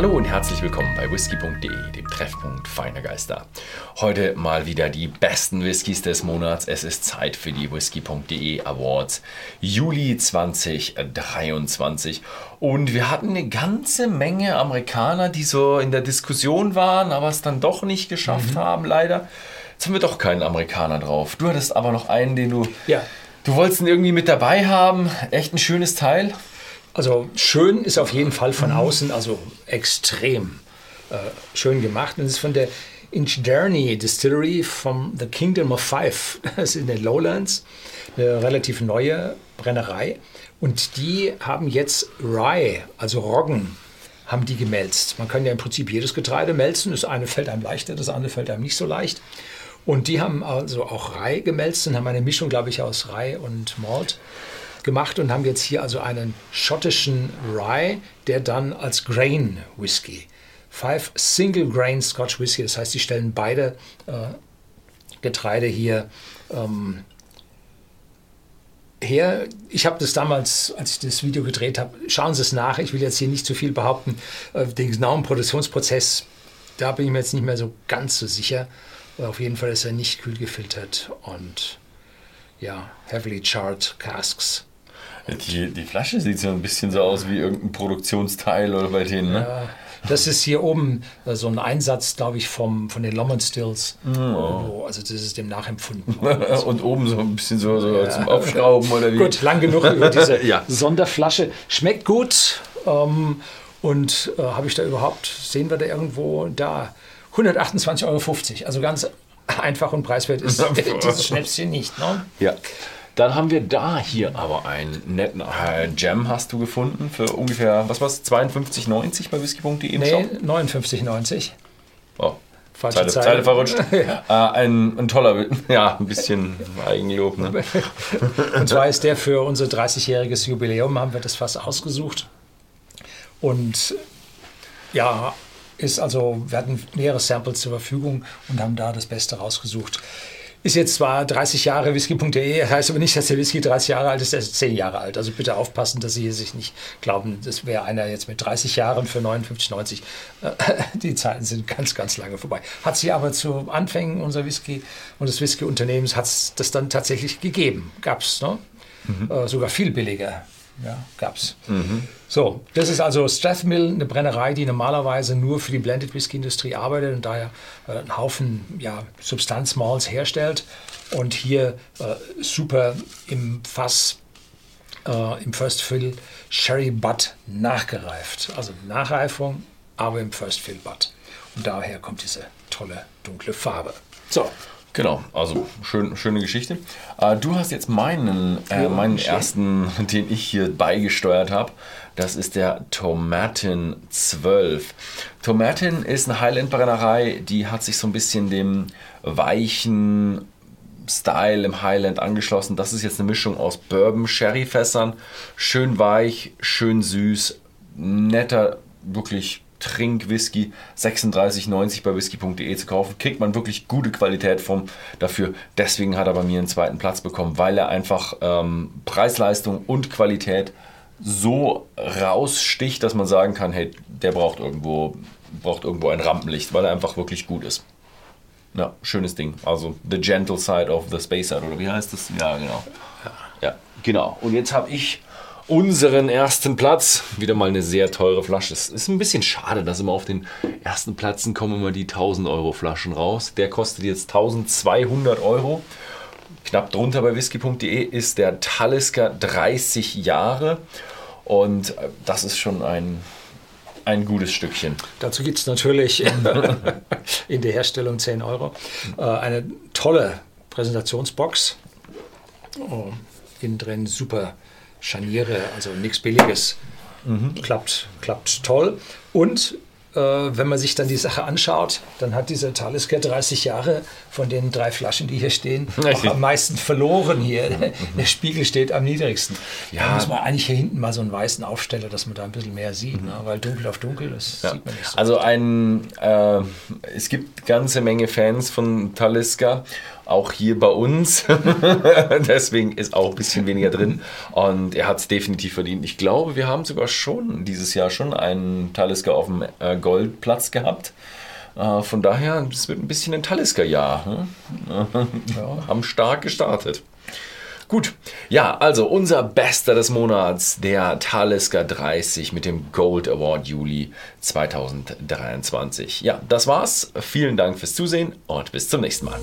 Hallo und herzlich willkommen bei whisky.de, dem Treffpunkt feiner Geister. Heute mal wieder die besten Whiskys des Monats. Es ist Zeit für die whisky.de Awards Juli 2023. Und wir hatten eine ganze Menge Amerikaner, die so in der Diskussion waren, aber es dann doch nicht geschafft mhm. haben, leider. Jetzt haben wir doch keinen Amerikaner drauf. Du hattest aber noch einen, den du. Ja. Du wolltest ihn irgendwie mit dabei haben. Echt ein schönes Teil. Also schön ist auf jeden Fall von außen, also extrem äh, schön gemacht. Und es ist von der Inchdarney Distillery vom The Kingdom of Five. Das ist in den Lowlands. Eine relativ neue Brennerei. Und die haben jetzt Rye, also Roggen, haben die gemälzt. Man kann ja im Prinzip jedes Getreide melzen. Das eine fällt einem leichter, das andere fällt einem nicht so leicht. Und die haben also auch Rye gemälzt und haben eine Mischung, glaube ich, aus Rye und Malt gemacht und haben jetzt hier also einen schottischen Rye, der dann als Grain Whisky, Five Single Grain Scotch Whisky, das heißt, sie stellen beide äh, Getreide hier ähm, her. Ich habe das damals, als ich das Video gedreht habe, schauen Sie es nach. Ich will jetzt hier nicht zu viel behaupten. Äh, den genauen Produktionsprozess, da bin ich mir jetzt nicht mehr so ganz so sicher. Auf jeden Fall ist er nicht kühl gefiltert und ja, heavily charred casks. Die, die Flasche sieht so ein bisschen so aus wie irgendein Produktionsteil oder bei denen, ne? Ja, das ist hier oben äh, so ein Einsatz, glaube ich, vom, von den Lomond Stills. Oh. Also das ist dem nachempfunden. Und oben so ein bisschen so, so ja. zum Aufschrauben oder wie? Gut, lang genug über diese ja. Sonderflasche. Schmeckt gut. Ähm, und äh, habe ich da überhaupt, sehen wir da irgendwo da, 128,50 Euro. Also ganz einfach und preiswert ist dieses Schnäpschen nicht. Ne? Ja. Dann haben wir da hier aber einen netten äh, Gem hast du gefunden für ungefähr, was war es, 52,90 bei whisky.de im nee, 59,90. Oh, Falsche Zeile, Zeile. Zeile verrutscht. ja. äh, ein, ein toller, ja, ein bisschen Eigenlob. Ne? Und zwar ist der für unser 30-jähriges Jubiläum, haben wir das fast ausgesucht. Und ja, ist also, wir hatten mehrere Samples zur Verfügung und haben da das Beste rausgesucht. Ist jetzt zwar 30 Jahre whisky.de, heißt aber nicht, dass der Whisky 30 Jahre alt ist, er ist 10 Jahre alt. Also bitte aufpassen, dass Sie sich nicht glauben, das wäre einer jetzt mit 30 Jahren für 59,90. Die Zeiten sind ganz, ganz lange vorbei. Hat sie aber zu Anfängen unserer Whisky und des Whisky-Unternehmens hat es das dann tatsächlich gegeben. Gab es, ne? Mhm. Äh, sogar viel billiger ja, gab es. Mhm. So, das ist also Strathmill, eine Brennerei, die normalerweise nur für die Blended Whisky Industrie arbeitet und daher äh, einen Haufen ja, Substanzmalls herstellt und hier äh, super im Fass, äh, im First Fill Sherry Butt nachgereift. Also Nachreifung, aber im First Fill Butt. Und daher kommt diese tolle dunkle Farbe. So, Genau, also schön, schöne Geschichte. Äh, du hast jetzt meinen, äh, meinen ersten, den ich hier beigesteuert habe. Das ist der Tomatin 12. Tomatin ist eine Highland-Brennerei, die hat sich so ein bisschen dem weichen Style im Highland angeschlossen. Das ist jetzt eine Mischung aus Bourbon-Sherry-Fässern. Schön weich, schön süß, netter, wirklich Trinkwhisky 36,90 bei whisky.de zu kaufen. Kriegt man wirklich gute Qualität vom dafür. Deswegen hat er bei mir einen zweiten Platz bekommen, weil er einfach ähm, Preis-Leistung und Qualität so raussticht, dass man sagen kann, hey, der braucht irgendwo, braucht irgendwo ein Rampenlicht, weil er einfach wirklich gut ist. Ja, schönes Ding. Also The Gentle Side of the Space Side, oder wie heißt das? Ja, genau. Ja, genau. Und jetzt habe ich unseren ersten Platz. Wieder mal eine sehr teure Flasche. Es ist ein bisschen schade, dass immer auf den ersten Plätzen kommen immer die 1000 Euro Flaschen raus. Der kostet jetzt 1200 Euro. Knapp drunter bei whisky.de ist der Talisker 30 Jahre. Und äh, das ist schon ein, ein gutes Stückchen. Dazu gibt es natürlich in der Herstellung 10 Euro. Äh, eine tolle Präsentationsbox. Oh, innen drin super Scharniere, also nichts Billiges. Mhm. Klappt, klappt toll. Und äh, wenn man sich dann die Sache anschaut, dann hat dieser Talisker 30 Jahre von den drei Flaschen, die hier stehen, am meisten verloren hier. Mhm. Der Spiegel steht am niedrigsten. Ja. Da muss man eigentlich hier hinten mal so einen weißen Aufsteller, dass man da ein bisschen mehr sieht, mhm. ne? weil dunkel auf dunkel, das ja. sieht man nicht so. Also ein, äh, es gibt ganze Menge Fans von Talisker. Auch hier bei uns. Deswegen ist auch ein bisschen weniger drin. Und er hat es definitiv verdient. Ich glaube, wir haben sogar schon dieses Jahr schon einen Talisker auf dem äh, Goldplatz gehabt. Äh, von daher, es wird ein bisschen ein Talisker-Jahr. Hm? Ja. Haben stark gestartet. Gut, ja, also unser Bester des Monats, der Talisker 30 mit dem Gold Award Juli 2023. Ja, das war's. Vielen Dank fürs Zusehen und bis zum nächsten Mal.